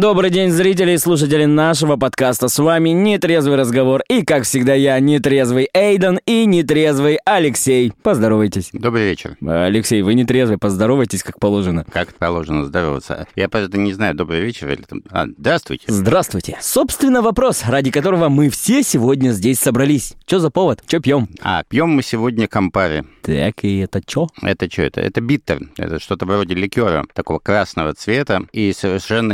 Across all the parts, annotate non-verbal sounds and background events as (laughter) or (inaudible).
Добрый день, зрители и слушатели нашего подкаста. С вами Нетрезвый разговор. И, как всегда, я нетрезвый Эйден и нетрезвый Алексей. Поздоровайтесь. Добрый вечер. Алексей, вы нетрезвый, поздоровайтесь, как положено. Как положено здороваться? Я, правда, не знаю, добрый вечер или там... А, здравствуйте. Здравствуйте. Собственно, вопрос, ради которого мы все сегодня здесь собрались. Что за повод? Что пьем? А, пьем мы сегодня кампари. Так, и это что? Это что это? Это биттер. Это что-то вроде ликера, такого красного цвета и совершенно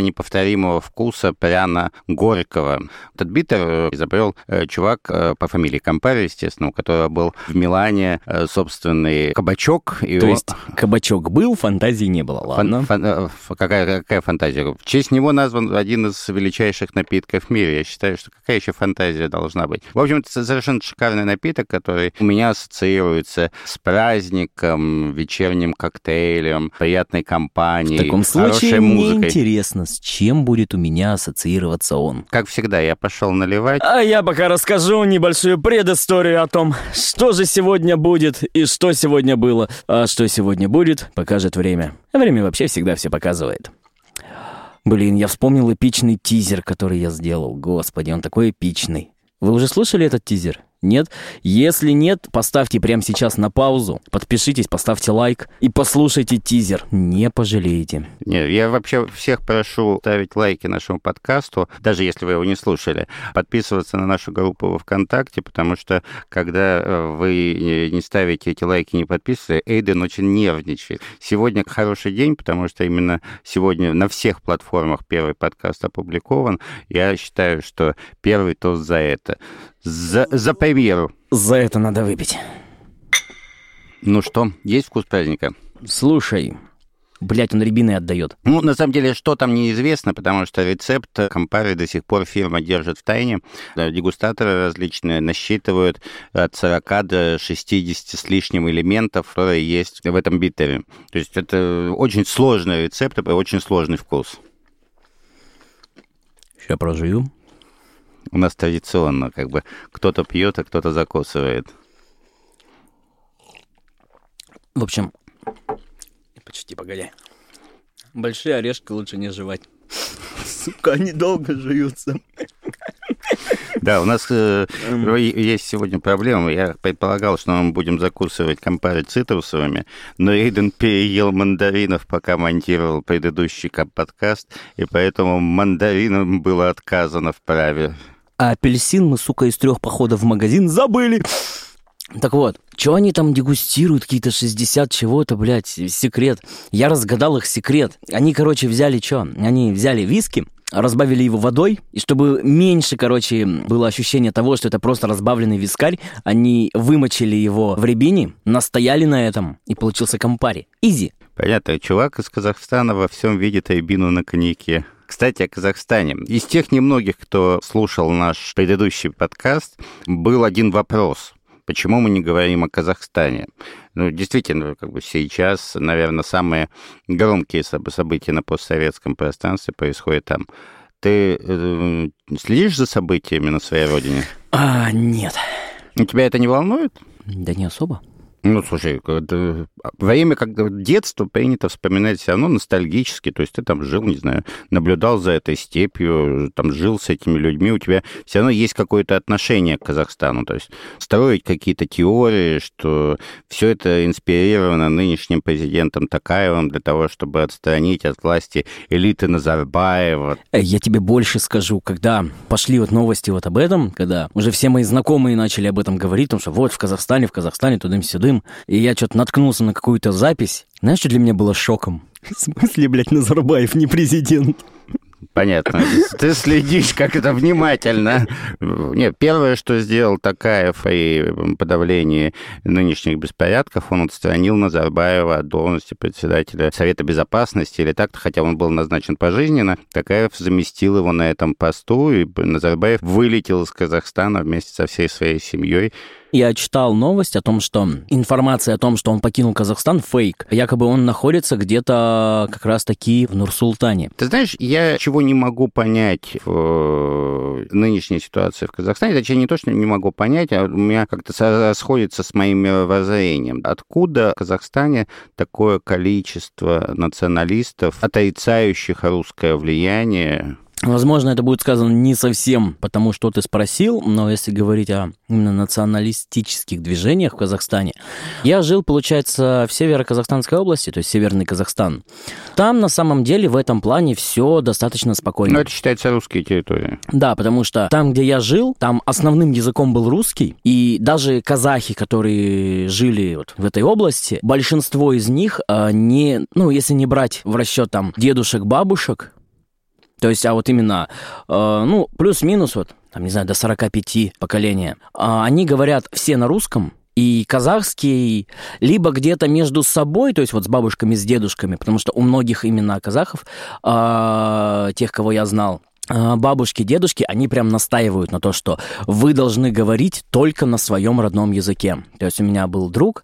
неповторимого вкуса, пряно-горького. Этот биттер изобрел э, чувак э, по фамилии Кампари, естественно, у которого был в Милане э, собственный кабачок. И То он... есть кабачок был, фантазии не было, ладно? Фан, фан, какая, какая фантазия? В честь него назван один из величайших напитков в мире. Я считаю, что какая еще фантазия должна быть? В общем, это совершенно шикарный напиток, который у меня ассоциируется с праздником, вечерним коктейлем, приятной компанией, В таком случае мне интересно, с чем будет у меня ассоциироваться он. Как всегда, я пошел наливать. А я пока расскажу небольшую предысторию о том, что же сегодня будет и что сегодня было. А что сегодня будет, покажет время. Время вообще всегда все показывает. Блин, я вспомнил эпичный тизер, который я сделал. Господи, он такой эпичный. Вы уже слышали этот тизер? Нет? Если нет, поставьте прямо сейчас на паузу, подпишитесь, поставьте лайк и послушайте тизер. Не пожалеете. Нет, я вообще всех прошу ставить лайки нашему подкасту, даже если вы его не слушали, подписываться на нашу группу во ВКонтакте, потому что когда э, вы не ставите эти лайки, не подписываетесь, Эйден очень нервничает. Сегодня хороший день, потому что именно сегодня на всех платформах первый подкаст опубликован. Я считаю, что первый тост за это. За, за премьеру. За это надо выпить. Ну что, есть вкус праздника? Слушай, Блять, он рябиной отдает. Ну, на самом деле, что там неизвестно, потому что рецепт Кампары до сих пор фирма держит в тайне. Дегустаторы различные насчитывают от 40 до 60 с лишним элементов, которые есть в этом битере. То есть это очень сложный рецепт и очень сложный вкус. Сейчас прожую. У нас традиционно, как бы кто-то пьет, а кто-то закусывает. В общем, почти погоди. Большие орешки лучше не жевать. (laughs) Сука, они долго жуются. Да, у нас э, есть сегодня проблема. Я предполагал, что мы будем закусывать компари цитрусовыми, но Эйден переел мандаринов, пока монтировал предыдущий подкаст, и поэтому мандаринам было отказано в праве. А апельсин мы, сука, из трех походов в магазин забыли. Так вот, что они там дегустируют, какие-то 60 чего-то, блядь, секрет. Я разгадал их секрет. Они, короче, взяли что? Они взяли виски, разбавили его водой, и чтобы меньше, короче, было ощущение того, что это просто разбавленный вискарь, они вымочили его в рябине, настояли на этом, и получился компари. Изи. Понятно, чувак из Казахстана во всем видит рябину на коньяке. Кстати, о Казахстане. Из тех немногих, кто слушал наш предыдущий подкаст, был один вопрос. Почему мы не говорим о Казахстане? Ну, действительно, как бы сейчас, наверное, самые громкие события на постсоветском пространстве происходят там. Ты э, следишь за событиями на своей родине? А, нет. Тебя это не волнует? Да не особо. Ну, слушай, во время как детства принято вспоминать все равно ностальгически, то есть ты там жил, не знаю, наблюдал за этой степью, там жил с этими людьми, у тебя все равно есть какое-то отношение к Казахстану, то есть строить какие-то теории, что все это инспирировано нынешним президентом Такаевым для того, чтобы отстранить от власти элиты Назарбаева. Я тебе больше скажу, когда пошли вот новости вот об этом, когда уже все мои знакомые начали об этом говорить, потому что вот в Казахстане, в Казахстане, тудым-сюдым, молодым, и я что-то наткнулся на какую-то запись. Знаешь, что для меня было шоком? (laughs) В смысле, блядь, Назарбаев не президент? Понятно. Ты следишь как это внимательно. Нет, первое, что сделал Такаев при подавлении нынешних беспорядков, он отстранил Назарбаева от должности председателя Совета Безопасности, или так-то, хотя он был назначен пожизненно. Такаев заместил его на этом посту, и Назарбаев вылетел из Казахстана вместе со всей своей семьей Я читал новость о том, что информация о том, что он покинул Казахстан, фейк. Якобы он находится где-то как раз-таки в Нур-Султане. Ты знаешь, я чего не могу понять в э, нынешней ситуации в Казахстане, точнее, не то, что не могу понять, а у меня как-то расходится с моим мировоззрением. Откуда в Казахстане такое количество националистов, отрицающих русское влияние Возможно, это будет сказано не совсем потому, что ты спросил, но если говорить о именно националистических движениях в Казахстане, я жил, получается, в северо-казахстанской области, то есть Северный Казахстан. Там, на самом деле, в этом плане все достаточно спокойно. Но это считается русские территории. Да, потому что там, где я жил, там основным языком был русский, и даже казахи, которые жили вот в этой области, большинство из них а, не, ну, если не брать в расчет там дедушек, бабушек, то есть, а вот именно, э, ну, плюс-минус вот, там, не знаю, до 45 поколения, э, они говорят все на русском, и казахский, либо где-то между собой, то есть вот с бабушками, с дедушками, потому что у многих именно казахов, э, тех, кого я знал, э, бабушки, дедушки, они прям настаивают на то, что вы должны говорить только на своем родном языке. То есть у меня был друг,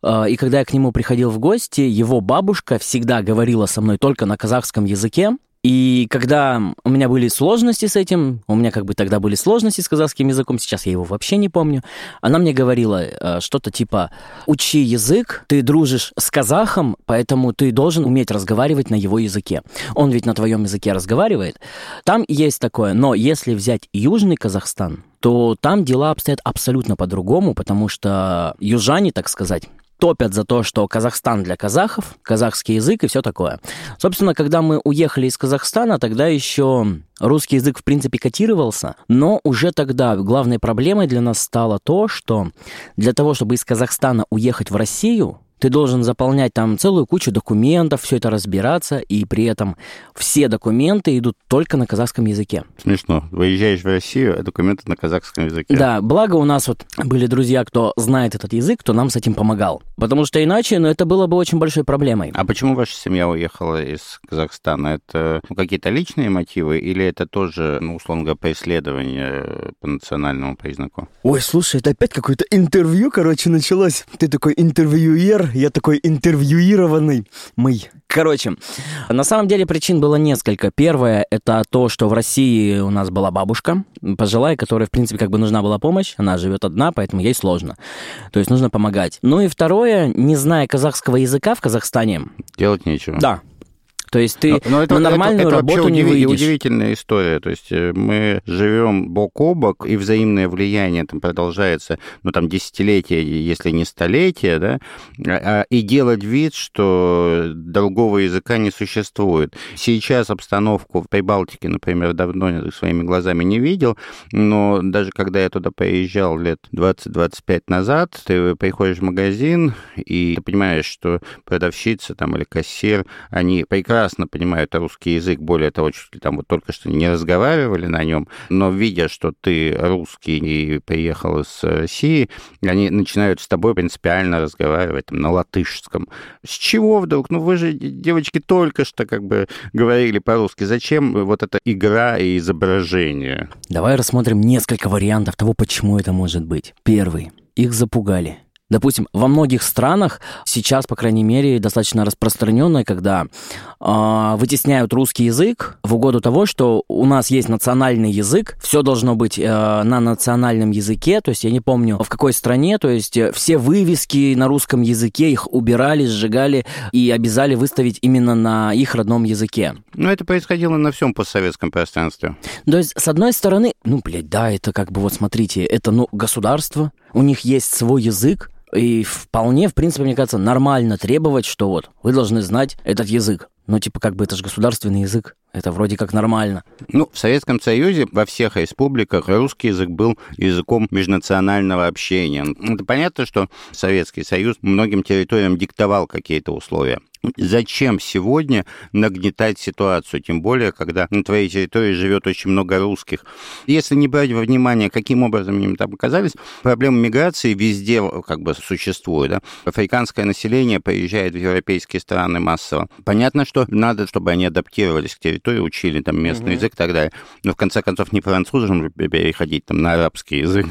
и когда я к нему приходил в гости, его бабушка всегда говорила со мной только на казахском языке, и когда у меня были сложности с этим, у меня как бы тогда были сложности с казахским языком, сейчас я его вообще не помню, она мне говорила э, что-то типа «Учи язык, ты дружишь с казахом, поэтому ты должен уметь разговаривать на его языке. Он ведь на твоем языке разговаривает». Там есть такое, но если взять Южный Казахстан, то там дела обстоят абсолютно по-другому, потому что южане, так сказать, топят за то, что Казахстан для казахов, казахский язык и все такое. Собственно, когда мы уехали из Казахстана, тогда еще русский язык в принципе котировался, но уже тогда главной проблемой для нас стало то, что для того, чтобы из Казахстана уехать в Россию, ты должен заполнять там целую кучу документов, все это разбираться, и при этом все документы идут только на казахском языке. Смешно. Выезжаешь в Россию, а документы на казахском языке. Да, благо у нас вот были друзья, кто знает этот язык, кто нам с этим помогал. Потому что иначе, ну, это было бы очень большой проблемой. А почему ваша семья уехала из Казахстана? Это ну, какие-то личные мотивы или это тоже, ну, условно говоря, преследование по национальному признаку? Ой, слушай, это опять какое-то интервью, короче, началось. Ты такой интервьюер, я такой интервьюированный. Мы. Короче, на самом деле причин было несколько. Первое – это то, что в России у нас была бабушка, пожилая, которой, в принципе, как бы нужна была помощь. Она живет одна, поэтому ей сложно. То есть нужно помогать. Ну и второе, не зная казахского языка в Казахстане... Делать нечего. Да, то есть ты но, но это, на нормальную это, это работу не выйдешь. удивительная история. То есть э, мы живем бок о бок, и взаимное влияние там продолжается, ну, там, десятилетия, если не столетия, да, а, а, и делать вид, что другого языка не существует. Сейчас обстановку в Прибалтике, например, давно своими глазами не видел, но даже когда я туда поезжал лет 20-25 назад, ты приходишь в магазин, и ты понимаешь, что продавщица там или кассир, они прекрасно прекрасно понимают русский язык, более того, чуть ли там вот только что не разговаривали на нем, но видя, что ты русский и приехал из России, они начинают с тобой принципиально разговаривать там, на латышском. С чего вдруг? Ну вы же, девочки, только что как бы говорили по-русски. Зачем вот эта игра и изображение? Давай рассмотрим несколько вариантов того, почему это может быть. Первый. Их запугали. Допустим, во многих странах сейчас, по крайней мере, достаточно распространенное, когда э, вытесняют русский язык в угоду того, что у нас есть национальный язык, все должно быть э, на национальном языке, то есть я не помню в какой стране, то есть э, все вывески на русском языке их убирали, сжигали и обязали выставить именно на их родном языке. Ну, это происходило на всем постсоветском пространстве. То есть, с одной стороны, ну, блядь, да, это как бы, вот смотрите, это, ну, государство, у них есть свой язык, и вполне, в принципе, мне кажется, нормально требовать, что вот вы должны знать этот язык. Ну, типа, как бы это же государственный язык. Это вроде как нормально. Ну, в Советском Союзе во всех республиках русский язык был языком межнационального общения. Это понятно, что Советский Союз многим территориям диктовал какие-то условия. Зачем сегодня нагнетать ситуацию, тем более, когда на твоей территории живет очень много русских? Если не брать во внимание, каким образом им там оказались, проблема миграции везде как бы существует. Да? Африканское население приезжает в европейские страны массово. Понятно, что надо, чтобы они адаптировались к территории, учили там местный угу. язык и так далее. Но в конце концов не французам переходить там на арабский язык.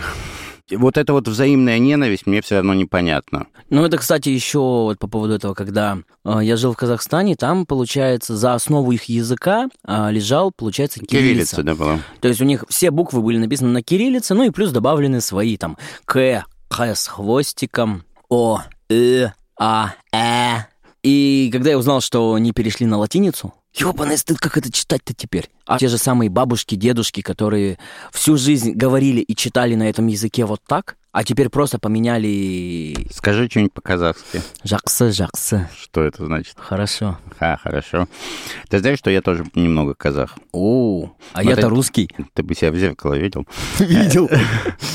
Вот эта вот взаимная ненависть мне все равно непонятна. Ну, это, кстати, еще вот по поводу этого, когда э, я жил в Казахстане, там, получается, за основу их языка э, лежал, получается, кириллица. Кириллица, да, была. То есть у них все буквы были написаны на кириллице, ну и плюс добавлены свои там К, Х с хвостиком, О, Э, А, Э. И когда я узнал, что они перешли на латиницу, ёбаный стыд, как это читать-то теперь? А те же самые бабушки, дедушки, которые всю жизнь говорили и читали на этом языке вот так, а теперь просто поменяли Скажи что-нибудь по-казахски. жаксы, жаксы. Что это значит? Хорошо. Ха, хорошо. Ты знаешь, что я тоже немного казах? О, а Вот я-то это- русский. Ты бы себя в зеркало видел? (laughs) Видел.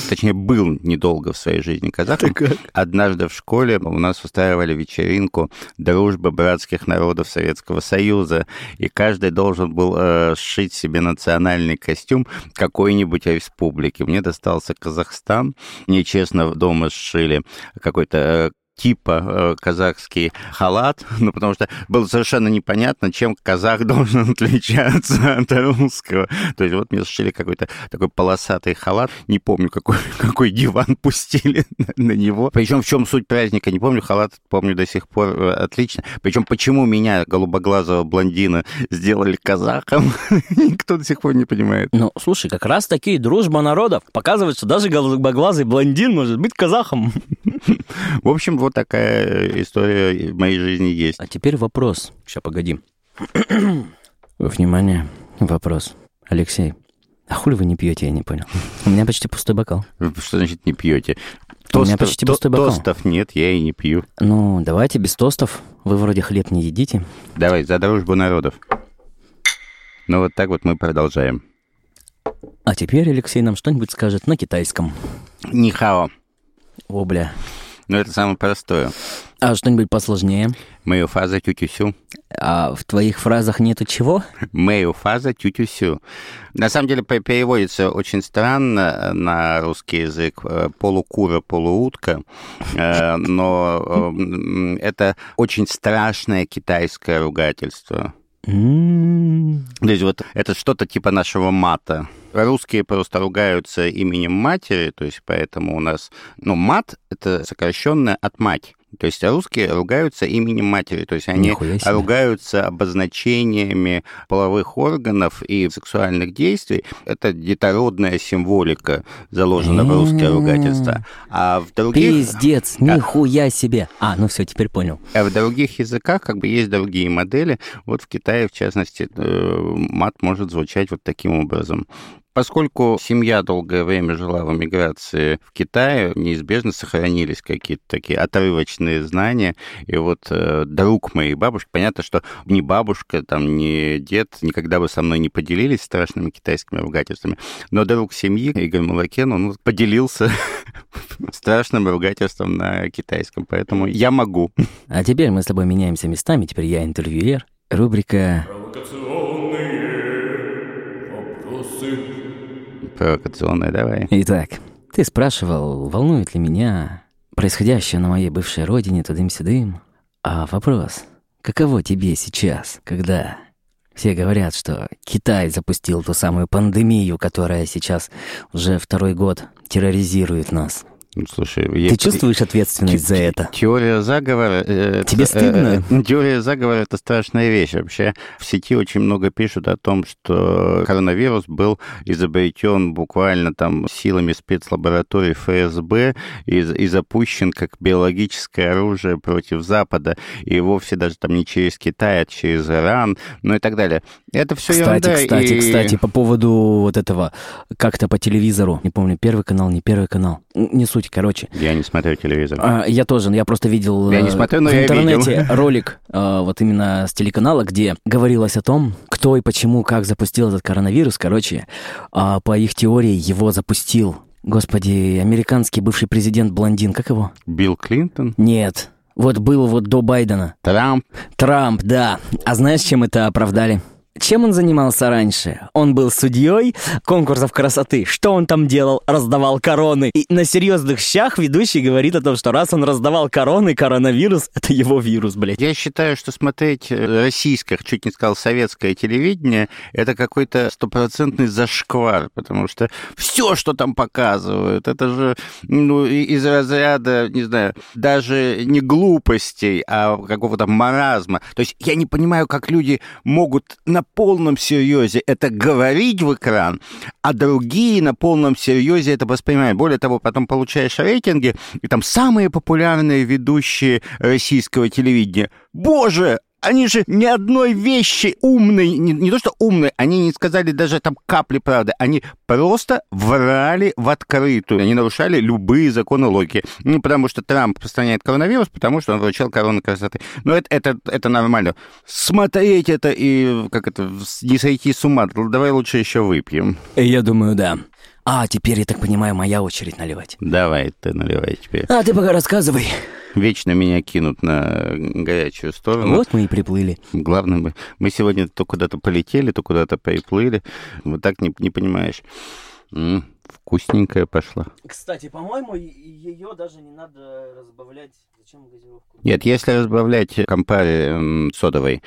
Точнее, был недолго в своей жизни казахом. Однажды в школе у нас устраивали вечеринку дружбы братских народов Советского Союза, и каждый должен был э, сшить себе национальный костюм какой-нибудь республики. Мне достался Казахстан. Мне честно дома сшили какой-то э, типа э, казахский халат, (laughs) ну, потому что было совершенно непонятно, чем казах (laughs) должен отличаться от русского. То есть вот мне сшили какой-то такой полосатый халат, не помню, какой, (laughs) какой диван пустили на, на него. Причем в чем суть праздника, не помню, халат помню до сих пор э, отлично. Причем почему меня, голубоглазого блондина, сделали казахом, никто до сих пор не понимает. Ну, слушай, как раз таки дружба народов показывает, что даже голубоглазый блондин может быть казахом. В общем, вот такая история в моей жизни есть. А теперь вопрос. Сейчас, погоди. Внимание, вопрос. Алексей, а хули вы не пьете, я не понял. У меня почти пустой бокал. Что значит не пьете? У меня почти пустой бокал. тостов нет, я и не пью. Ну, давайте без тостов. Вы вроде хлеб не едите. Давай, за дружбу народов. Ну вот так вот мы продолжаем. А теперь Алексей нам что-нибудь скажет на китайском. Нихао. О, бля. Ну это самое простое. А что-нибудь посложнее? Мою фаза тютюсю. А в твоих фразах нету чего? Мою фаза тютюсю. На самом деле пе- переводится очень странно на русский язык. э, Полукура, полуутка. Э, Но э, это очень страшное китайское ругательство. М, То есть вот это что-то типа нашего мата. Русские просто ругаются именем матери, то есть поэтому у нас... Ну, мат — это сокращенное от мать. То есть русские ругаются именем матери, то есть они ругаются обозначениями половых органов и сексуальных действий. Это детородная символика заложена в русское М. ругательство. А в других... Пиздец, нихуя себе. А, ну все, теперь понял. А в других языках как бы есть другие модели. Вот в Китае, в частности, э, мат может звучать вот таким образом. Поскольку семья долгое время жила в эмиграции в Китае, неизбежно сохранились какие-то такие отрывочные знания. И вот э, друг моей бабушки, понятно, что ни бабушка, там, ни дед никогда бы со мной не поделились страшными китайскими ругательствами, но друг семьи, Игорь Малакен, он поделился (laughs) страшным ругательством на китайском, поэтому я могу. А теперь мы с тобой меняемся местами, теперь я интервьюер. Рубрика Провокационное, давай. Итак, ты спрашивал, волнует ли меня происходящее на моей бывшей родине тудым-сюдым. А вопрос, каково тебе сейчас, когда все говорят, что Китай запустил ту самую пандемию, которая сейчас уже второй год терроризирует нас? Ну, Слушай, Ты я- чувствуешь ответственность за это? Теория заговора... э, Тебе это, стыдно? э, теория заговора — это страшная вещь. Вообще в сети очень много пишут о том, что коронавирус был изобретен буквально там силами спецлабораторий ФСБ и, и запущен как биологическое оружие против Запада. И вовсе даже там не через Китай, а через Иран, ну и так далее. Это все Кстати, кстати, кстати, по поводу вот этого, как-то по телевизору, не помню, первый канал, не первый канал, не суть, короче. Я не смотрю телевизор. А, я тоже, я просто видел Я не э, смотрю, но в я интернете видел. (laughs) ролик э, вот именно с телеканала, где говорилось о том, кто и почему, как запустил этот коронавирус. Короче, а, по их теории его запустил, господи, американский бывший президент блондин, как его? Билл Клинтон, Нет, вот был вот до Байдена. Трамп, Трамп, да. А знаешь, чем это оправдали? Чем он занимался раньше? Он был судьей конкурсов красоты. Что он там делал? Раздавал короны. И на серьезных щах ведущий говорит о том, что раз он раздавал короны, коронавирус — это его вирус, блядь. Я считаю, что смотреть э, российское, чуть не сказал советское телевидение, это какой-то стопроцентный зашквар, потому что все, что там показывают, это же ну, из разряда, не знаю, даже не глупостей, а какого-то маразма. То есть я не понимаю, как люди могут на полном серьезе это говорить в экран, а другие на полном серьезе это воспринимают. Более того, потом получаешь рейтинги, и там самые популярные ведущие российского телевидения. Боже, они же ни одной вещи умной, не, не то что умной, они не сказали даже там капли правды, они просто врали в открытую, они нарушали любые законы логики. Ну, потому что Трамп распространяет коронавирус, потому что он вручал корону красоты. Но это, это, это нормально. Смотреть это и, как это, не сойти с ума, давай лучше еще выпьем. Я думаю, да. А, теперь, я так понимаю, моя очередь наливать. Давай, ты наливай теперь. А, ты пока рассказывай. Вечно меня кинут на горячую сторону. Вот мы и приплыли. Главное, мы, мы сегодня то куда-то полетели, то куда-то приплыли. Вот так не, не понимаешь. Вкусненькая пошла. Кстати, по-моему, ее даже не надо разбавлять Зачем газировку? Нет, если разбавлять компари содовой,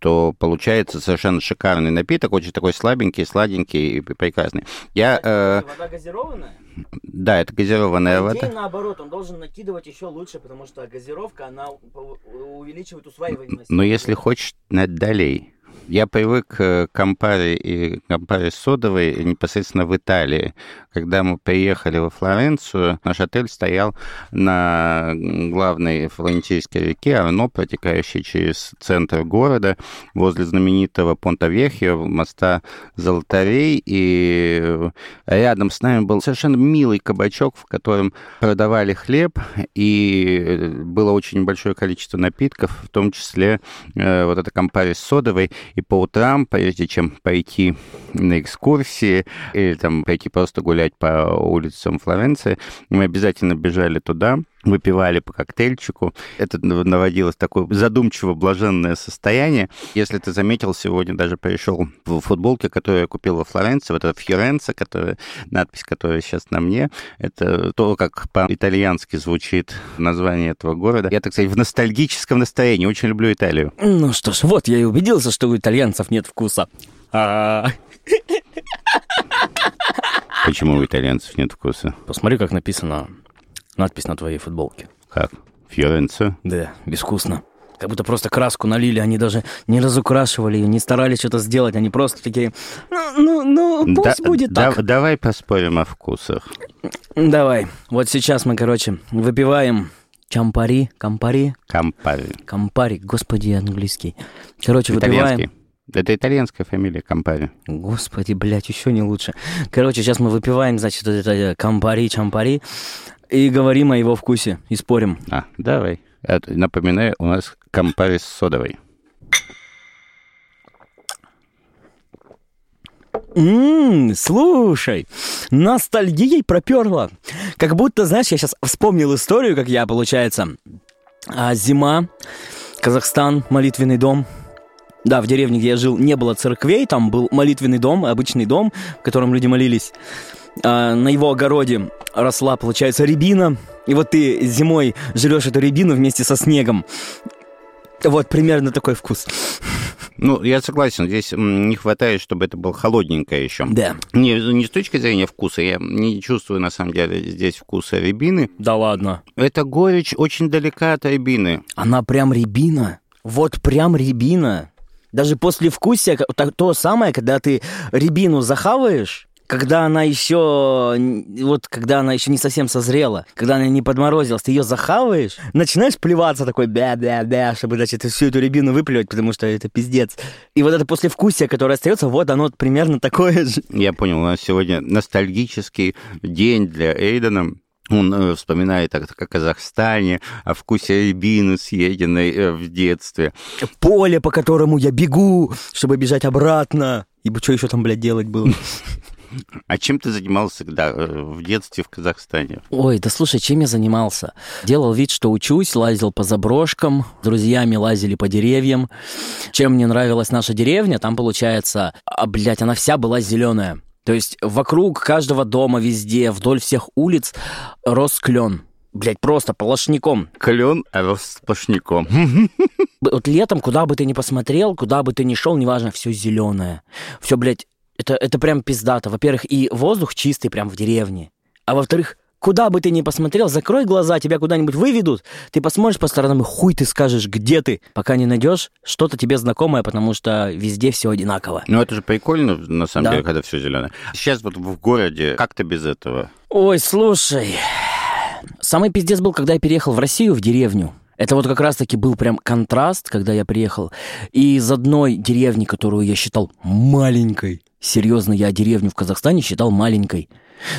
то получается совершенно шикарный напиток, очень такой слабенький, сладенький и прекрасный. Я, э... Вода газированная? Да, это газированная По вода. наоборот, он должен накидывать еще лучше, потому что газировка, она увеличивает усваиваемость. Но если хочешь, долей. Я привык к Кампари и Кампари содовой непосредственно в Италии. Когда мы приехали во Флоренцию, наш отель стоял на главной флорентийской реке Арно, протекающей через центр города, возле знаменитого Понта-Вехио, моста Золотарей, и рядом с нами был совершенно милый кабачок, в котором продавали хлеб, и было очень большое количество напитков, в том числе э, вот эта Кампари с содовой, и по утрам, прежде чем пойти на экскурсии или там пойти просто гулять по улицам Флоренции, мы обязательно бежали туда, выпивали по коктейльчику. Это наводилось такое задумчиво-блаженное состояние. Если ты заметил, сегодня даже пришел в футболке, которую я купил во Флоренции, вот эта Фьоренца, которая, надпись, которая сейчас на мне, это то, как по-итальянски звучит название этого города. Я, так сказать, в ностальгическом настроении. Очень люблю Италию. Ну что ж, вот я и убедился, что у итальянцев нет вкуса. А. Почему у итальянцев нет вкуса? Посмотри, как написано надпись на твоей футболке. Как? Фьоренца? Да, безвкусно. Как будто просто краску налили, они даже не разукрашивали ее, не старались что-то сделать, они просто такие, ну, ну, ну пусть да, будет да, так. Давай поспорим о вкусах. Давай. Вот сейчас мы, короче, выпиваем чампари, кампари. Кампари. Кампари, господи, английский. Короче, выпиваем... Это итальянская фамилия Кампари. Господи, блядь, еще не лучше. Короче, сейчас мы выпиваем, значит, это Кампари, Чампари и говорим о его вкусе, и спорим. А, давай. Это, напоминаю, у нас Кампари с содовой. Ммм, слушай, ностальгией проперла. Как будто, знаешь, я сейчас вспомнил историю, как я, получается, а, зима, Казахстан, молитвенный дом – да, в деревне, где я жил, не было церквей, там был молитвенный дом, обычный дом, в котором люди молились. А, на его огороде росла, получается, рябина. И вот ты зимой жрешь эту рябину вместе со снегом. Вот примерно такой вкус. Ну, я согласен, здесь не хватает, чтобы это было холодненькое еще. Да. Не, не с точки зрения вкуса, я не чувствую, на самом деле, здесь вкуса рябины. Да ладно. Эта горечь очень далека от рябины. Она прям рябина. Вот прям рябина. Даже после вкусия, то самое, когда ты рябину захаваешь, когда она еще, вот когда она еще не совсем созрела, когда она не подморозилась, ты ее захаваешь, начинаешь плеваться такой бя-бя-бя, чтобы, значит, всю эту рябину выплевать, потому что это пиздец. И вот это послевкусие, которое остается, вот оно примерно такое же. Я понял, у нас сегодня ностальгический день для Эйдена. Он э, вспоминает о, о Казахстане, о вкусе рябины, съеденной э, в детстве. Поле, по которому я бегу, чтобы бежать обратно. Ибо что еще там, блядь, делать было? (laughs) А чем ты занимался да, э, в детстве в Казахстане? Ой, да слушай, чем я занимался? Делал вид, что учусь, лазил по заброшкам, с друзьями лазили по деревьям. Чем мне нравилась наша деревня, там, получается, а, блядь, она вся была зеленая. То есть вокруг каждого дома, везде, вдоль всех улиц рос клен. Блять, просто полошником. Клен рос сплошняком. Вот летом, куда бы ты ни посмотрел, куда бы ты ни шел, неважно, все зеленое. Все, блядь, это, это прям пиздато. Во-первых, и воздух чистый прям в деревне. А во-вторых, куда бы ты ни посмотрел, закрой глаза, тебя куда-нибудь выведут, ты посмотришь по сторонам и хуй ты скажешь, где ты, пока не найдешь что-то тебе знакомое, потому что везде все одинаково. Ну это же прикольно, на самом Да. деле, когда все зеленое. Сейчас вот в городе как-то без этого. Ой, слушай, самый пиздец был, когда я переехал в Россию, в деревню. Это вот как раз-таки был прям контраст, когда я приехал. И из одной деревни, которую я считал маленькой, серьезно, я деревню в Казахстане считал маленькой.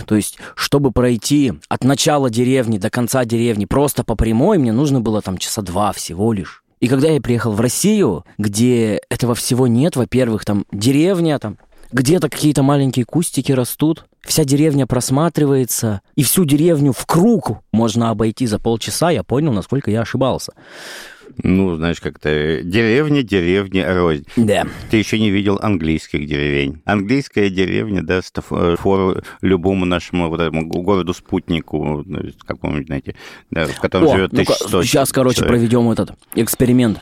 То есть, чтобы пройти от начала деревни до конца деревни просто по прямой, мне нужно было там часа два всего лишь. И когда я приехал в Россию, где этого всего нет, во-первых, там деревня, там где-то какие-то маленькие кустики растут, вся деревня просматривается, и всю деревню в круг можно обойти за полчаса, я понял, насколько я ошибался. Ну, знаешь, как-то деревня, деревня, рознь. Да. Ты еще не видел английских деревень. Английская деревня даст ф- фору любому нашему вот этому городу-спутнику, ну, какому-нибудь, знаете, да, в котором О, живет ну-ка, 1100 сейчас, короче, человек. проведем этот эксперимент.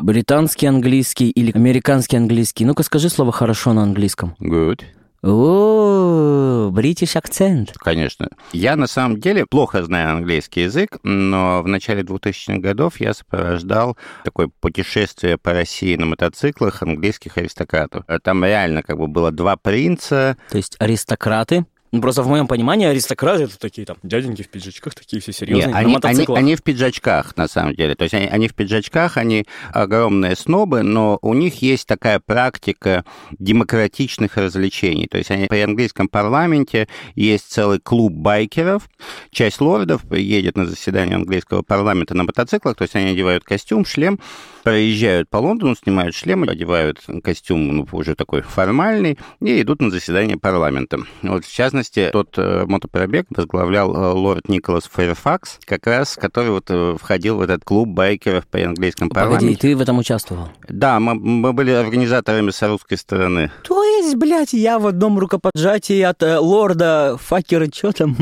Британский английский или американский английский. Ну-ка скажи слово хорошо на английском. Good. О, бритиш акцент. Конечно. Я на самом деле плохо знаю английский язык, но в начале 2000-х годов я сопровождал такое путешествие по России на мотоциклах английских аристократов. Там реально как бы было два принца, То есть аристократы. Ну, просто в моем понимании аристократы это такие там дяденьки в пиджачках, такие все серьезные, на они, они, они в пиджачках, на самом деле. То есть они, они в пиджачках, они огромные снобы, но у них есть такая практика демократичных развлечений. То есть они при английском парламенте есть целый клуб байкеров. Часть лордов едет на заседание английского парламента на мотоциклах, то есть они одевают костюм, шлем, проезжают по Лондону, снимают шлемы, одевают костюм ну, уже такой формальный и идут на заседание парламента. Вот, в частности, тот э, мотопробег возглавлял э, лорд Николас Фэрфакс, как раз, который вот э, входил в этот клуб байкеров при английском Погоди, и парламенте. ты в этом участвовал? Да, мы, мы были организаторами с русской стороны. То есть, блядь, я в одном рукопожатии от э, лорда Факера, что там?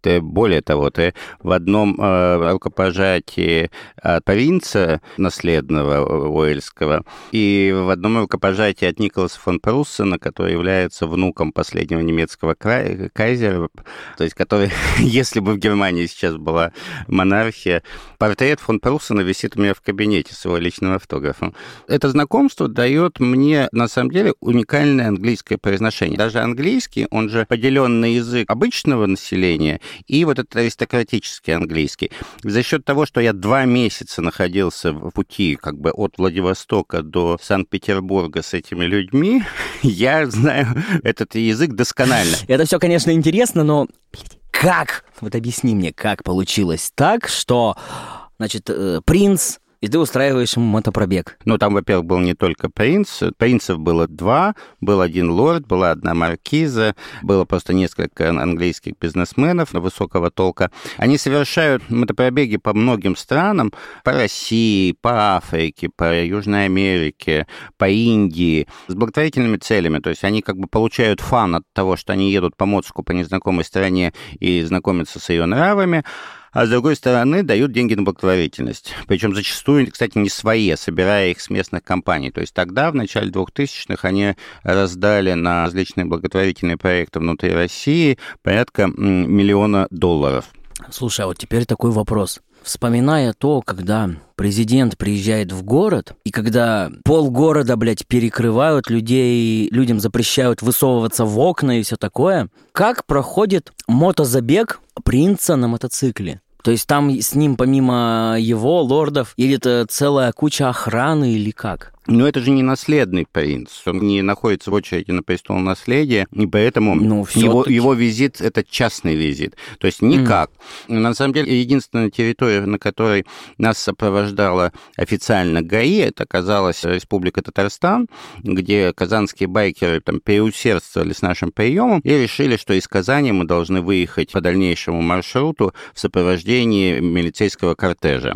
Ты, более того, ты в одном э, рукопожатии от принца наследного э, Уэльского и в одном рукопожатии от Николаса фон Пруссена, который является внуком последнего немецкого кра- кайзера, то есть который, (laughs) если бы в Германии сейчас была монархия, портрет фон Пруссена висит у меня в кабинете с его личным автографом. Это знакомство дает мне, на самом деле, уникальное английское произношение. Даже английский, он же поделен на язык обычного населения и вот этот аристократический английский. За счет того, что я два месяца находился в пути как бы от Владивостока до Санкт-Петербурга с этими людьми, (laughs) я знаю этот язык досконально. Это все, конечно, интересно, но как? Вот объясни мне, как получилось так, что, значит, э, принц, и ты устраиваешь мотопробег. Ну, там, во-первых, был не только принц. Принцев было два. Был один лорд, была одна маркиза, было просто несколько английских бизнесменов высокого толка. Они совершают мотопробеги по многим странам. По России, по Африке, по Южной Америке, по Индии. С благотворительными целями. То есть они как бы получают фан от того, что они едут по моцку по незнакомой стране и знакомятся с ее нравами а с другой стороны дают деньги на благотворительность. Причем зачастую, кстати, не свои, а собирая их с местных компаний. То есть тогда, в начале 2000-х, они раздали на различные благотворительные проекты внутри России порядка миллиона долларов. Слушай, а вот теперь такой вопрос. Вспоминая то, когда президент приезжает в город, и когда полгорода, блядь, перекрывают людей, людям запрещают высовываться в окна и все такое, как проходит мотозабег принца на мотоцикле? То есть там с ним помимо его, лордов, едет целая куча охраны или как? Но это же не наследный принц, он не находится в очереди на престол наследия, и поэтому ну, его, его визит – это частный визит. То есть никак. Mm. На самом деле, единственная территория, на которой нас сопровождала официально ГАИ, это оказалась Республика Татарстан, где казанские байкеры там переусердствовали с нашим приемом и решили, что из Казани мы должны выехать по дальнейшему маршруту в сопровождении милицейского кортежа.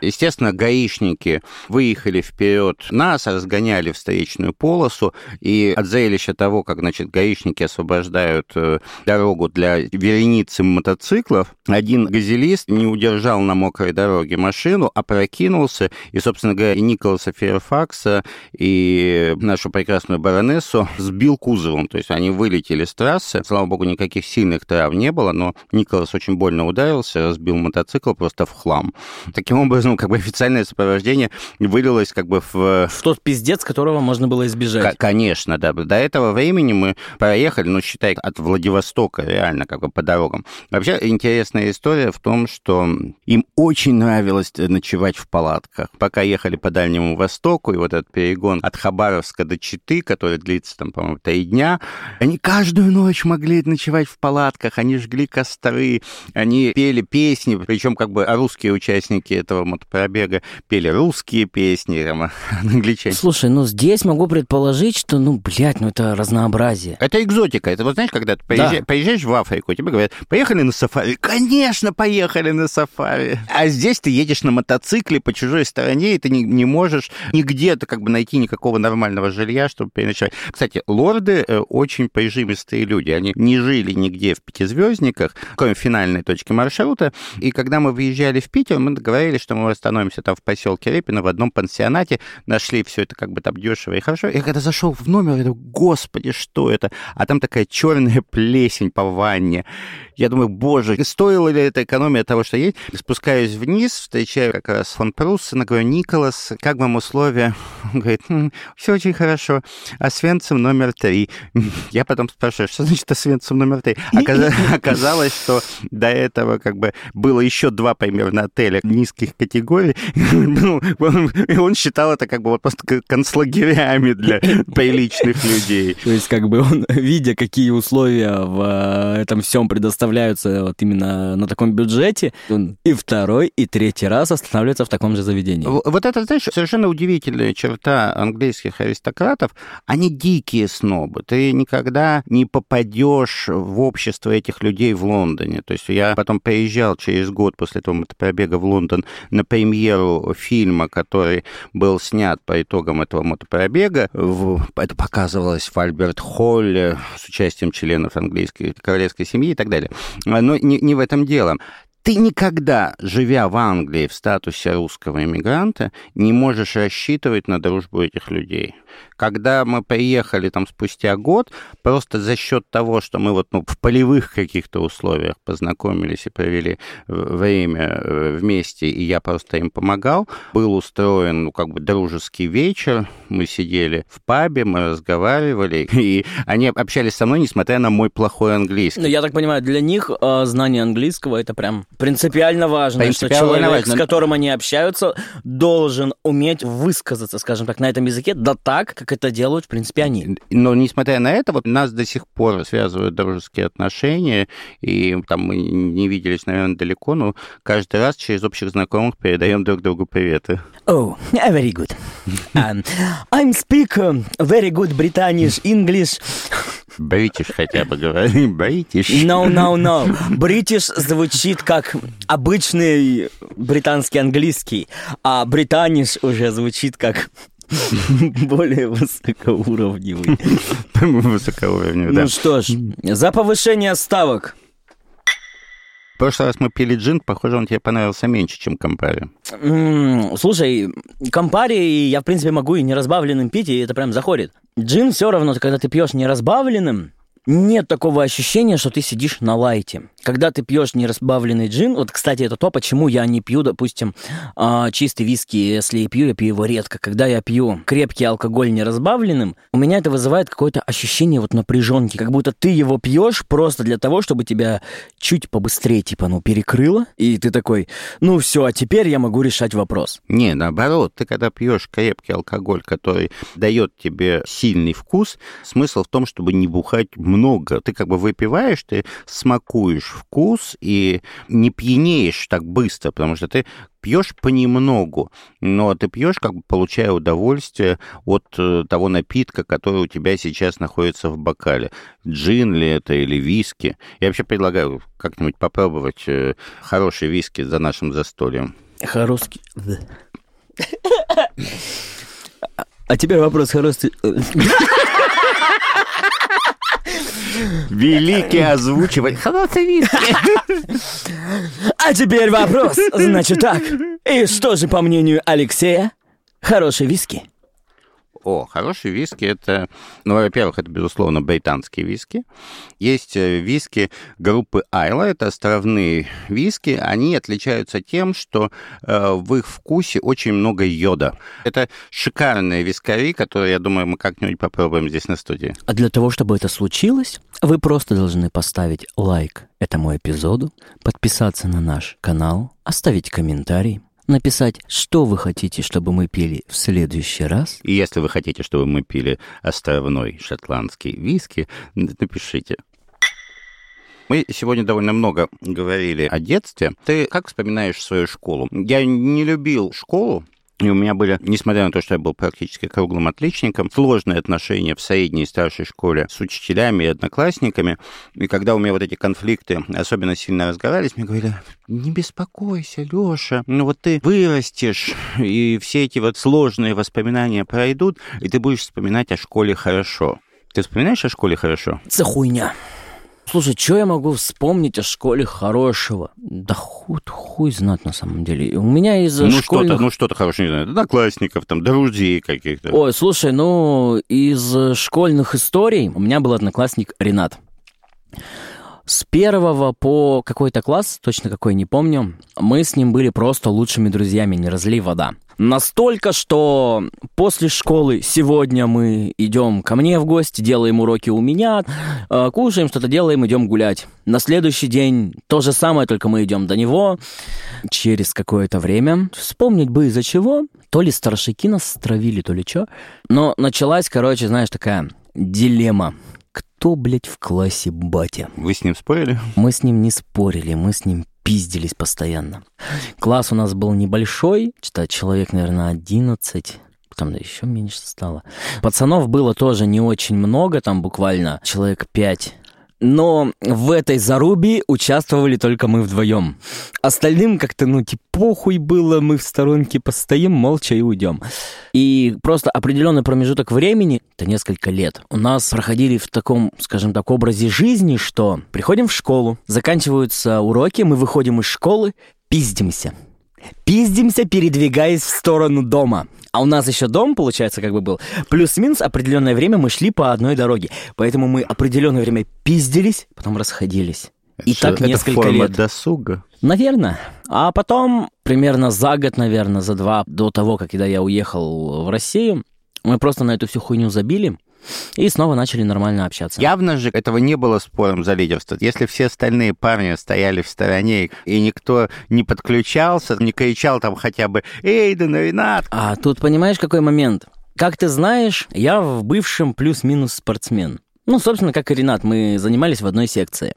Естественно, гаишники выехали вперед нас, разгоняли встречную полосу, и от зрелища того, как, значит, гаишники освобождают э, дорогу для вереницы мотоциклов, один газелист не удержал на мокрой дороге машину, опрокинулся, и, собственно говоря, и Николаса Ферфакса, и нашу прекрасную баронессу сбил кузовом, то есть они вылетели с трассы, слава богу, никаких сильных трав не было, но Николас очень больно ударился, разбил мотоцикл просто в хлам. Таким образом, как бы официальное сопровождение вылилось как бы в... В тот пиздец, которого можно было избежать. К- конечно, да. До этого времени мы проехали, ну, считай, от Владивостока реально как бы по дорогам. Вообще интересная история в том, что им очень нравилось ночевать в палатках. Пока ехали по Дальнему Востоку, и вот этот перегон от Хабаровска до Читы, который длится там, по-моему, три дня, они каждую ночь могли ночевать в палатках, они жгли костры, они пели песни, причем как бы русские участники этого мотопробега пели русские песни, там, (laughs) англичане. Слушай, ну здесь могу предположить, что, ну, блядь, ну это разнообразие. Это экзотика. Это вот знаешь, когда ты поезжаешь, да. поезжаешь в Африку, тебе говорят, поехали на сафари. Конечно, поехали на сафари. А здесь ты едешь на мотоцикле по чужой стороне, и ты не, не можешь нигде-то как бы найти никакого нормального жилья, чтобы переночевать. Кстати, лорды э, очень прижимистые люди. Они не жили нигде в пятизвездниках, кроме финальной точки маршрута. И когда мы выезжали в Питер, мы договорились, что мы остановимся там в поселке Репино в одном пансионате, нашли все это как бы там дешево и хорошо. И когда зашел в номер, я думаю, господи, что это? А там такая черная (laughs) плесень по ванне. Я думаю, боже, стоило ли это экономия того, что есть? Спускаюсь вниз, встречаю как раз фон Пруссена, говорю, Николас, как вам условия? Он говорит, «Хм, все очень хорошо. А Свенцем номер три. (laughs) Я потом спрашиваю, что значит Освенцим номер три? (laughs) Оказалось, что до этого как бы было еще два примерно отеля низких категорий. Ну, он считал это как бы вот просто концлагерями для (laughs) приличных людей. То есть как бы он, видя, какие условия в э, этом всем предоставляются вот именно на таком бюджете, он и второй, и третий раз останавливается в таком же заведении. Вот это, знаешь, совершенно удивительная черта английских аристократов. Они дикие снобы. Ты никогда не попадешь в общество этих людей в Лондоне. То есть я потом приезжал через год после того мотопробега в Лондон на премьеру фильма, который был снят по итогам этого мотопробега. Это показывалось в Альберт-Холле с участием членов английской королевской семьи и так далее. Но не, не в этом дело. Ты никогда, живя в Англии в статусе русского иммигранта, не можешь рассчитывать на дружбу этих людей. Когда мы приехали там спустя год, просто за счет того, что мы вот ну, в полевых каких-то условиях познакомились и провели время э, вместе, и я просто им помогал, был устроен ну, как бы дружеский вечер, мы сидели в пабе, мы разговаривали, (laughs) и они общались со мной, несмотря на мой плохой английский. Ну, я так понимаю, для них э, знание английского это прям принципиально важно, принципиально что человек, важно. с которым они общаются, должен уметь высказаться, скажем так, на этом языке, да так, как это делают, в принципе, они. Но, несмотря на это, вот нас до сих пор связывают дружеские отношения, и там мы не виделись, наверное, далеко, но каждый раз через общих знакомых передаем друг другу приветы. Oh, very good. Um, I'm speak very good British English. Бритиш хотя бы говори, бритиш. No, no, no. Бритиш звучит как обычный британский английский, а британиш уже звучит как (laughs) более высокоуровневый. (laughs) Высокоуровневый, да. Ну что ж, за повышение ставок. В прошлый раз мы пили джин, похоже, он тебе понравился меньше, чем Кампари. Слушай, Кампари я, в принципе, могу и неразбавленным пить, и это прям заходит. Джин все равно, когда ты пьешь неразбавленным, нет такого ощущения, что ты сидишь на лайте. Когда ты пьешь неразбавленный джин, вот, кстати, это то, почему я не пью, допустим, а, чистый виски, если я пью, я пью его редко. Когда я пью крепкий алкоголь неразбавленным, у меня это вызывает какое-то ощущение вот напряженки, как будто ты его пьешь просто для того, чтобы тебя чуть побыстрее, типа, ну, перекрыло, и ты такой, ну, все, а теперь я могу решать вопрос. Не, наоборот, ты когда пьешь крепкий алкоголь, который дает тебе сильный вкус, смысл в том, чтобы не бухать много. Ты как бы выпиваешь, ты смакуешь вкус и не пьянеешь так быстро, потому что ты пьешь понемногу, но ты пьешь, как бы получая удовольствие от э, того напитка, который у тебя сейчас находится в бокале. Джин ли это или виски. Я вообще предлагаю как-нибудь попробовать э, хорошие виски за нашим застольем. Хороший... (laughs) А теперь вопрос хороший... (laughs) Великий озвучивать. Хороший виски. А теперь вопрос. Значит так. И что же, по мнению Алексея, хороший виски? О, хороший виски это, ну, во-первых, это, безусловно, британские виски. Есть э, виски группы Айла, это островные виски. Они отличаются тем, что э, в их вкусе очень много йода. Это шикарные вискари, которые, я думаю, мы как-нибудь попробуем здесь на студии. А для того, чтобы это случилось, вы просто должны поставить лайк этому эпизоду, подписаться на наш канал, оставить комментарий, написать, что вы хотите, чтобы мы пили в следующий раз. И если вы хотите, чтобы мы пили островной шотландский виски, напишите. Мы сегодня довольно много говорили о детстве. Ты как вспоминаешь свою школу? Я не любил школу, и у меня были, несмотря на то, что я был практически круглым отличником, сложные отношения в средней и старшей школе с учителями и одноклассниками. И когда у меня вот эти конфликты особенно сильно разгорались, мне говорили, не беспокойся, Лёша, ну вот ты вырастешь, и все эти вот сложные воспоминания пройдут, и ты будешь вспоминать о школе хорошо. Ты вспоминаешь о школе хорошо? Это хуйня. Слушай, что я могу вспомнить о школе хорошего? Да хуй, хуй знать на самом деле. У меня из ну, школьных... что-то, ну что-то хорошее, не знаю, одноклассников, там, друзей каких-то. Ой, слушай, ну, из школьных историй у меня был одноклассник Ренат. С первого по какой-то класс, точно какой не помню, мы с ним были просто лучшими друзьями, не разлей вода. Настолько, что после школы сегодня мы идем ко мне в гости, делаем уроки у меня, э, кушаем, что-то делаем, идем гулять. На следующий день то же самое, только мы идем до него. Через какое-то время, вспомнить бы из-за чего, то ли старшики нас стравили, то ли что. Но началась, короче, знаешь, такая дилемма. Кто, блядь, в классе батя? Вы с ним спорили? Мы с ним не спорили, мы с ним пиздились постоянно. Класс у нас был небольшой, что человек, наверное, 11, потом да еще меньше стало. Пацанов было тоже не очень много, там буквально человек 5 но в этой зарубе участвовали только мы вдвоем. Остальным как-то, ну, типа, похуй было, мы в сторонке постоим, молча и уйдем. И просто определенный промежуток времени, это несколько лет, у нас проходили в таком, скажем так, образе жизни, что приходим в школу, заканчиваются уроки, мы выходим из школы, пиздимся. Пиздимся, передвигаясь в сторону дома. А у нас еще дом, получается, как бы был. Плюс-минус определенное время мы шли по одной дороге. Поэтому мы определенное время пиздились, потом расходились. И Что, так это несколько форма лет. досуга. Наверное. А потом, примерно за год, наверное, за два до того, когда я уехал в Россию, мы просто на эту всю хуйню забили и снова начали нормально общаться. Явно же этого не было спором за лидерство. Если все остальные парни стояли в стороне, и никто не подключался, не кричал там хотя бы «Эйден, Ренат!» А тут понимаешь, какой момент? Как ты знаешь, я в бывшем плюс-минус спортсмен. Ну, собственно, как и Ренат, мы занимались в одной секции.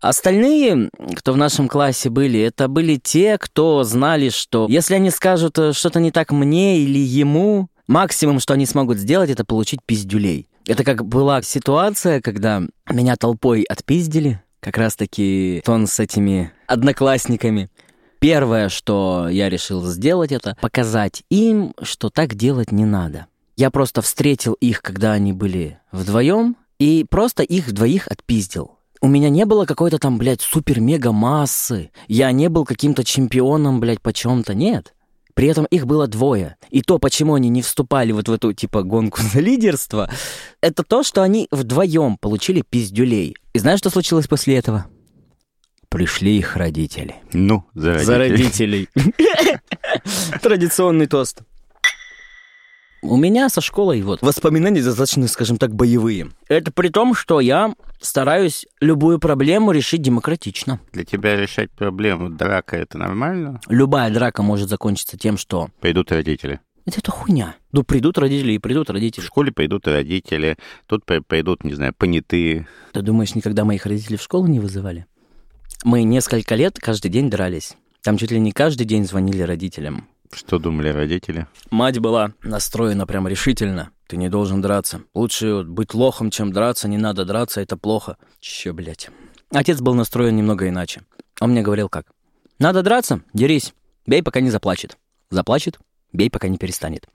Остальные, кто в нашем классе были, это были те, кто знали, что если они скажут э, что-то не так мне или ему, максимум, что они смогут сделать, это получить пиздюлей. Это как была ситуация, когда меня толпой отпиздили, как раз-таки тон с этими одноклассниками. Первое, что я решил сделать, это показать им, что так делать не надо. Я просто встретил их, когда они были вдвоем, и просто их двоих отпиздил. У меня не было какой-то там, блядь, супер-мега массы. Я не был каким-то чемпионом, блядь, по чем-то. Нет. При этом их было двое. И то, почему они не вступали вот в эту, типа, гонку (laughs) за лидерство, это то, что они вдвоем получили пиздюлей. И знаешь, что случилось после этого? Пришли их родители. Ну, за родителей. За родителей. (laughs) Традиционный тост. У меня со школой вот воспоминания достаточно, скажем так, боевые. Это при том, что я стараюсь любую проблему решить демократично. Для тебя решать проблему драка это нормально? Любая драка может закончиться тем, что... Пойдут родители. Это, это хуйня. Ну, придут родители и придут В родители. школе пойдут родители, тут пой- пойдут, не знаю, понятые. Ты думаешь, никогда моих родителей в школу не вызывали? Мы несколько лет каждый день дрались. Там чуть ли не каждый день звонили родителям. Что думали родители? Мать была настроена прям решительно. Ты не должен драться. Лучше быть лохом, чем драться. Не надо драться, это плохо. Че, блядь. Отец был настроен немного иначе. Он мне говорил как? Надо драться? Дерись. Бей, пока не заплачет. Заплачет? Бей, пока не перестанет.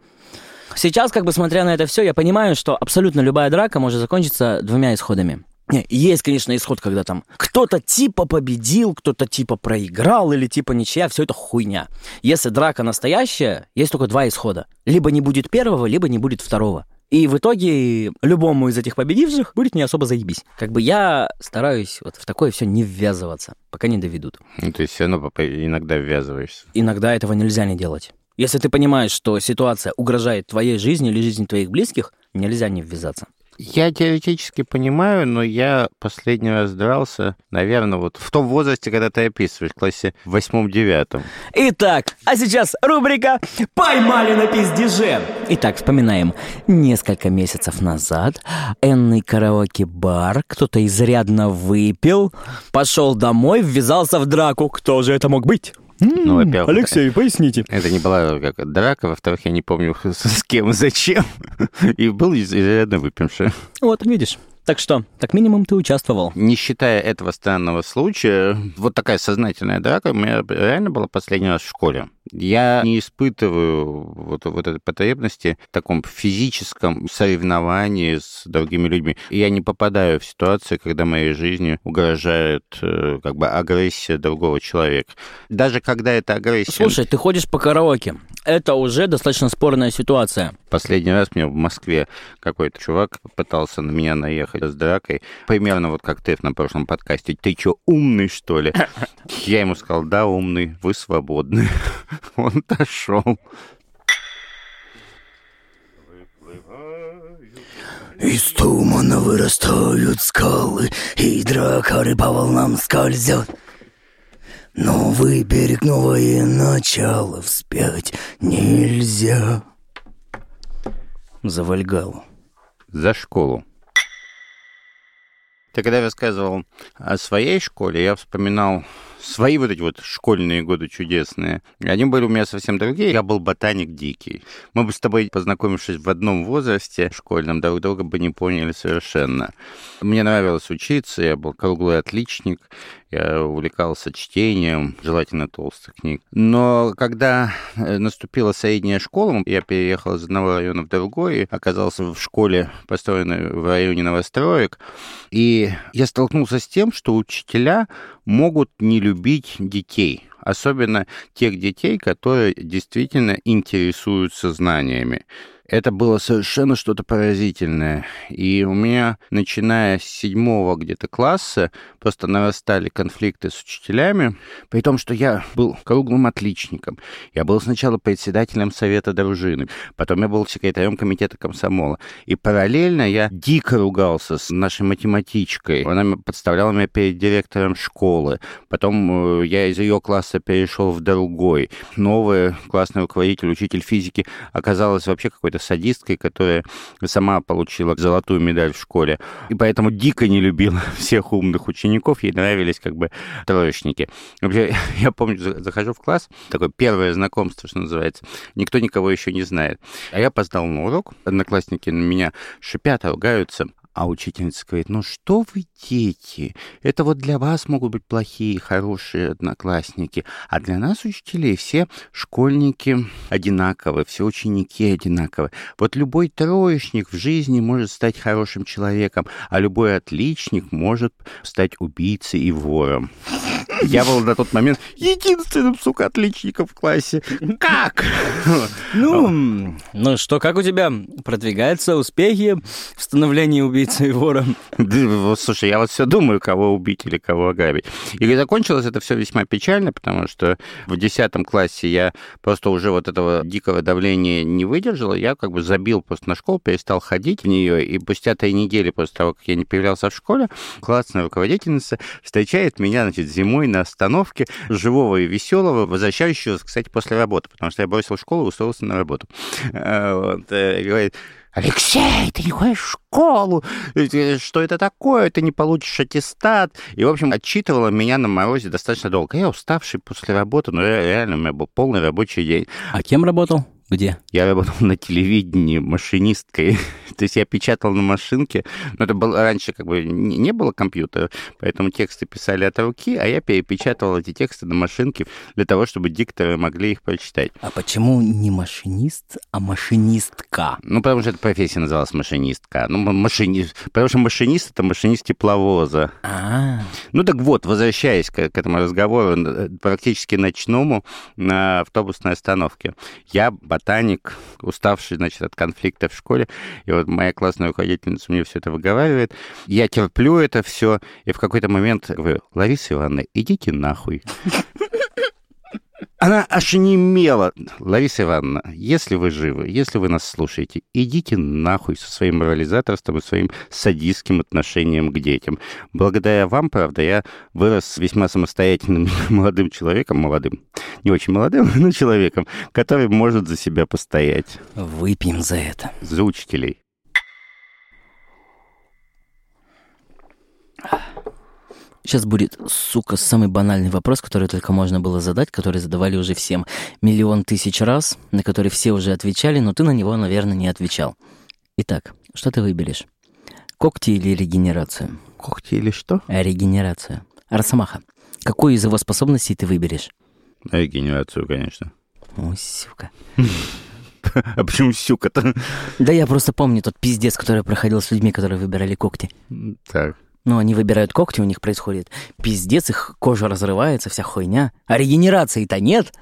Сейчас, как бы смотря на это все, я понимаю, что абсолютно любая драка может закончиться двумя исходами. Не, есть, конечно, исход, когда там кто-то типа победил, кто-то типа проиграл или типа ничья, все это хуйня. Если драка настоящая, есть только два исхода. Либо не будет первого, либо не будет второго. И в итоге любому из этих победивших будет не особо заебись. Как бы я стараюсь вот в такое все не ввязываться, пока не доведут. Ну, то есть все равно иногда ввязываешься. Иногда этого нельзя не делать. Если ты понимаешь, что ситуация угрожает твоей жизни или жизни твоих близких, нельзя не ввязаться. Я теоретически понимаю, но я последний раз дрался, наверное, вот в том возрасте, когда ты описываешь, в классе восьмом-девятом. Итак, а сейчас рубрика «Поймали на пиздеже». Итак, вспоминаем. Несколько месяцев назад энный караоке-бар, кто-то изрядно выпил, пошел домой, ввязался в драку. Кто же это мог быть? Ну, во-первых, Алексей, поясните. Это не была как драка, во-вторых, я не помню с (laughs) с кем и зачем. (laughs) И был из- изрядно выпивший. Вот, видишь. Так что, как минимум, ты участвовал. Не считая этого странного случая, вот такая сознательная драка у меня реально была последний раз в школе. Я не испытываю вот, вот этой потребности в таком физическом соревновании с другими людьми. Я не попадаю в ситуацию, когда моей жизни угрожает э, как бы агрессия другого человека. Даже когда это агрессия... Слушай, ты ходишь по караоке. Это уже достаточно спорная ситуация. Последний раз мне в Москве какой-то чувак пытался на меня наехать с дракой. Примерно вот как ты на прошлом подкасте. Ты что, умный, что ли? (laughs) Я ему сказал, да, умный, вы свободны. (laughs) Он отошел. Из тумана вырастают скалы, и дракары по волнам скользят. Новый берег, новое начало, вспять нельзя. За Вальгалу. За школу. Ты когда рассказывал о своей школе, я вспоминал свои вот эти вот школьные годы чудесные. Они были у меня совсем другие. Я был ботаник дикий. Мы бы с тобой, познакомившись в одном возрасте школьном, друг друга бы не поняли совершенно. Мне нравилось учиться, я был круглый отличник, я увлекался чтением, желательно толстых книг. Но когда э, наступила средняя школа, я переехал из одного района в другой, оказался в школе, построенной в районе новостроек, и я столкнулся с тем, что учителя могут не любить детей, особенно тех детей, которые действительно интересуются знаниями. Это было совершенно что-то поразительное. И у меня, начиная с седьмого где-то класса, просто нарастали конфликты с учителями, при том, что я был круглым отличником. Я был сначала председателем совета дружины, потом я был секретарем комитета комсомола. И параллельно я дико ругался с нашей математичкой. Она подставляла меня перед директором школы. Потом э, я из ее класса перешел в другой. Новый классный руководитель, учитель физики, оказалась вообще какой-то садисткой, которая сама получила золотую медаль в школе. И поэтому дико не любила (laughs) всех умных учеников. Ей нравились как бы троечники. Вообще, (laughs) я помню, за- захожу в класс, такое первое знакомство, что называется. Никто никого еще не знает. А я опоздал на урок. Одноклассники на меня шипят, ругаются. А учительница говорит, ну что вы, дети, это вот для вас могут быть плохие, хорошие одноклассники, а для нас, учителей, все школьники одинаковы, все ученики одинаковы. Вот любой троечник в жизни может стать хорошим человеком, а любой отличник может стать убийцей и вором. Я был на тот момент единственным, сука, отличником в классе. Как? Ну, ну что, как у тебя продвигаются успехи в становлении убийцы и вора? Слушай, я вот все думаю, кого убить или кого ограбить. И закончилось это все весьма печально, потому что в 10 классе я просто уже вот этого дикого давления не выдержал, я как бы забил просто на школу, перестал ходить в нее, и спустя три недели после того, как я не появлялся в школе, классная руководительница встречает меня, значит, зимой на остановке, живого и веселого, возвращающегося, кстати, после работы, потому что я бросил школу и устроился на работу. А, вот, э, говорит, Алексей, ты не ходишь в школу, э, что это такое, ты не получишь аттестат. И, в общем, отчитывала меня на морозе достаточно долго. Я уставший после работы, но реально у меня был полный рабочий день. А кем работал? Где? Я работал на телевидении машинисткой. (laughs) То есть я печатал на машинке. Но это было раньше как бы не было компьютера, поэтому тексты писали от руки, а я перепечатывал эти тексты на машинке для того, чтобы дикторы могли их прочитать. А почему не машинист, а машинистка? Ну, потому что эта профессия называлась машинистка. Ну, машинист... Потому что машинист — это машинист тепловоза. А, Ну так вот, возвращаясь к, к этому разговору, э, практически ночному на автобусной остановке. Я ботаник, уставший, значит, от конфликта в школе, и вот моя классная руководительница мне все это выговаривает. Я терплю это все, и в какой-то момент говорю, Лариса Ивановна, идите нахуй. Она аж немела. Лариса Ивановна, если вы живы, если вы нас слушаете, идите нахуй со своим морализаторством и своим садистским отношением к детям. Благодаря вам, правда, я вырос весьма самостоятельным (laughs) молодым человеком, молодым, не очень молодым, но человеком, который может за себя постоять. выпьем за это. За учителей. Сейчас будет, сука, самый банальный вопрос, который только можно было задать, который задавали уже всем миллион тысяч раз, на который все уже отвечали, но ты на него, наверное, не отвечал. Итак, что ты выберешь? Когти или регенерацию? Когти или что? А регенерацию. Росомаха, какую из его способностей ты выберешь? Регенерацию, конечно. Ой, сука. (laughs) А почему сюка-то? Да я просто помню тот пиздец, который проходил с людьми, которые выбирали когти. Так. Ну, они выбирают когти, у них происходит пиздец, их кожа разрывается, вся хуйня. А регенерации-то нет.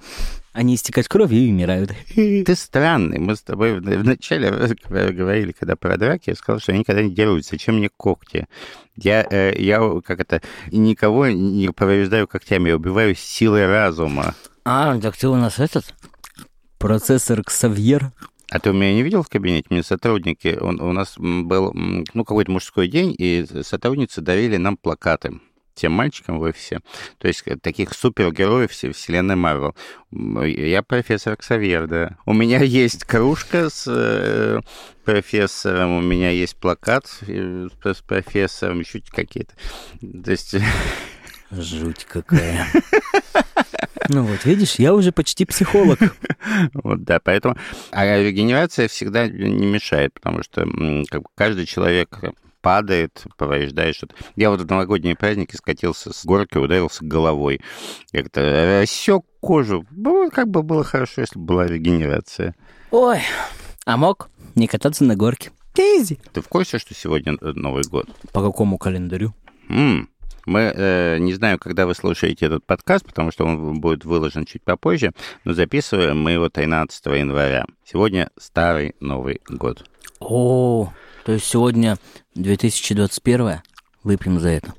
Они истекают кровью и умирают. (laughs) Ты странный. Мы с тобой в в начале разговора говорили, когда про драки, я сказал, что я никогда не дерусь. Зачем мне когти? Я, э, я как это, никого не повреждаю когтями, я убиваю силой разума. А, так ты у нас этот? Процессор Ксавьер? А ты у меня не видел в кабинете? Мне сотрудники, он, у нас был ну, какой-то мужской день, и сотрудницы дарили нам плакаты тем мальчикам в офисе. То есть э, таких супергероев вселенной Марвел. М, Я профессор Ксавьер, да. У меня (laughs) есть кружка с э, профессором, у меня есть плакат э, с профессором, еще какие-то. То есть... Жуть какая. (laughs) Ну вот, видишь, я уже почти психолог. (laughs) Вот, да, поэтому... А регенерация всегда не мешает, потому что м, как бы каждый человек падает, повреждает что-то. Я вот в новогодние праздники скатился с горки, ударился головой. Как-то рассек кожу. Как бы было хорошо, если бы была регенерация. Ой, а мог не кататься на горке. Изи. Ты в курсе, что сегодня Новый год? По какому календарю? М, Мы э, не знаю, когда вы слушаете этот подкаст, потому что он будет выложен чуть попозже, но записываем мы его 13 января. Сегодня старый Новый год. О, то есть сегодня 2021 Выпьем за это.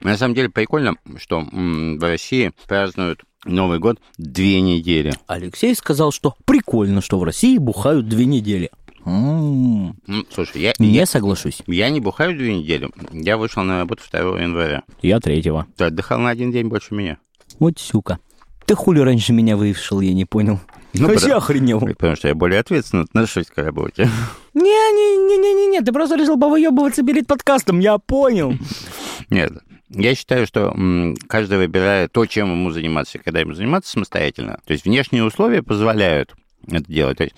На самом деле прикольно, что в России празднуют Новый год две недели. Алексей сказал, что прикольно, что в России бухают две недели. М, Слушай, я, Не я, соглашусь. я не бухаю две недели. Я вышел на работу 2 января. Я третьего. Ты отдыхал на один день больше меня. Вот сука. Ты хули раньше меня вышел, я не понял. Ну, Вообще потому- охренел. Потому что я более ответственно отношусь к работе. Не-не-не-не-не, ты просто решил повыебываться перед подкастом, я понял. Нет. Я считаю, что каждый выбирает то, чем ему заниматься, когда ему заниматься самостоятельно. То есть внешние условия позволяют это делать. То есть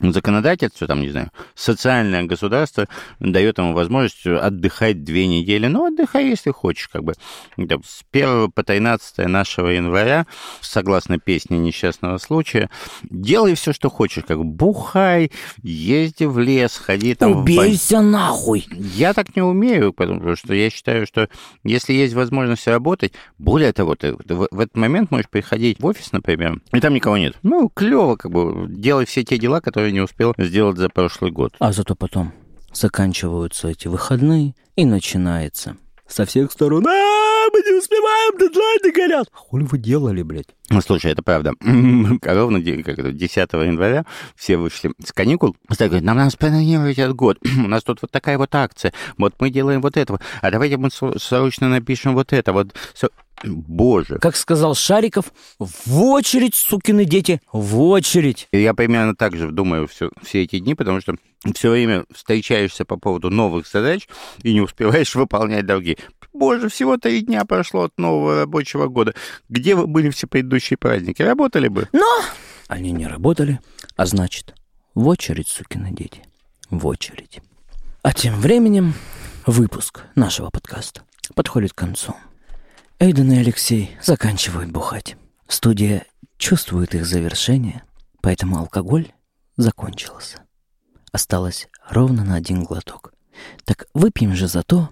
законодательство, там, не знаю, социальное государство дает ему возможность отдыхать две недели. Ну, отдыхай, если хочешь, как бы. С 1 по 13 нашего января, согласно песне несчастного случая, делай все, что хочешь, как бухай, езди в лес, ходи там... Убейся в... нахуй! Я так не умею, потому что я считаю, что если есть возможность работать, более того, ты в этот момент можешь приходить в офис, например, и там никого нет. Ну, клево, как бы, делай все те дела, которые не успел сделать за прошлый год. А зато потом заканчиваются эти выходные, и начинается со всех сторон. А, мы не успеваем, дедлайны горят. Хули вы делали, блядь? Ну, слушай, это правда. (clears throat) Ровно 10 января все вышли с каникул. Говорить, нам надо спланировать этот год. (clears throat) У нас тут вот такая вот акция. Вот мы делаем вот этого. А давайте мы срочно напишем вот это. Вот Боже. Как сказал Шариков, в очередь, сукины дети, в очередь. Я примерно так же думаю все, все эти дни, потому что все время встречаешься по поводу новых задач и не успеваешь (laughs) выполнять другие. Боже, всего три дня прошло от нового рабочего года. Где вы были все предыдущие праздники? Работали бы? Но они не работали, а значит, в очередь, сукины дети, в очередь. А тем временем выпуск нашего подкаста подходит к концу. Эйден и Алексей заканчивают бухать. Студия чувствует их завершение, поэтому алкоголь закончился. Осталось ровно на один глоток. Так выпьем же за то,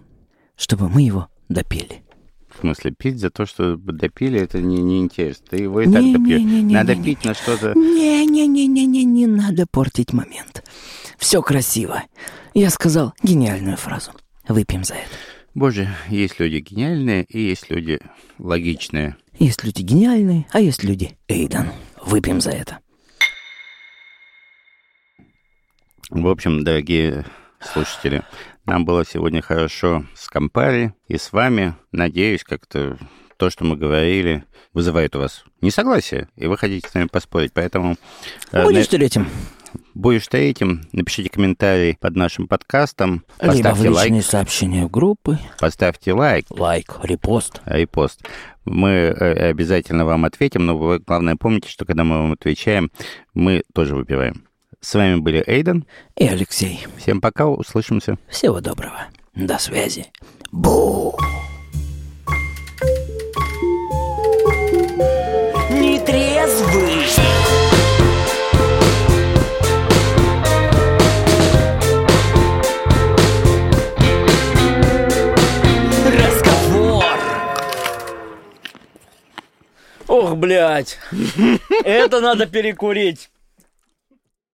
чтобы мы его допили. В смысле, пить за то, что допили, это не, не интересно. Ты его и не, так допьешь. Не, не, надо не, пить не. на что-то... Не-не-не-не-не, не надо портить момент. Все красиво. Я сказал гениальную фразу. Выпьем за это. Боже, есть люди гениальные и есть люди логичные. Есть люди гениальные, а есть люди Эйдан. Выпьем за это. В общем, дорогие слушатели, нам было сегодня хорошо с Кампари и с вами. Надеюсь, как-то то, что мы говорили, вызывает у вас несогласие, и вы хотите с нами поспорить. Поэтому... Э, Будешь на... третьим будешь третьим, напишите комментарий под нашим подкастом. Поставьте Либо в лайк. сообщения в группы. Поставьте лайк. Лайк, репост. Репост. Мы э, обязательно вам ответим, но вы, главное, помните, что когда мы вам отвечаем, мы тоже выпиваем. С вами были Эйден и Алексей. Всем пока, услышимся. Всего доброго. До связи. Бу! Ох, блядь. (laughs) Это надо перекурить.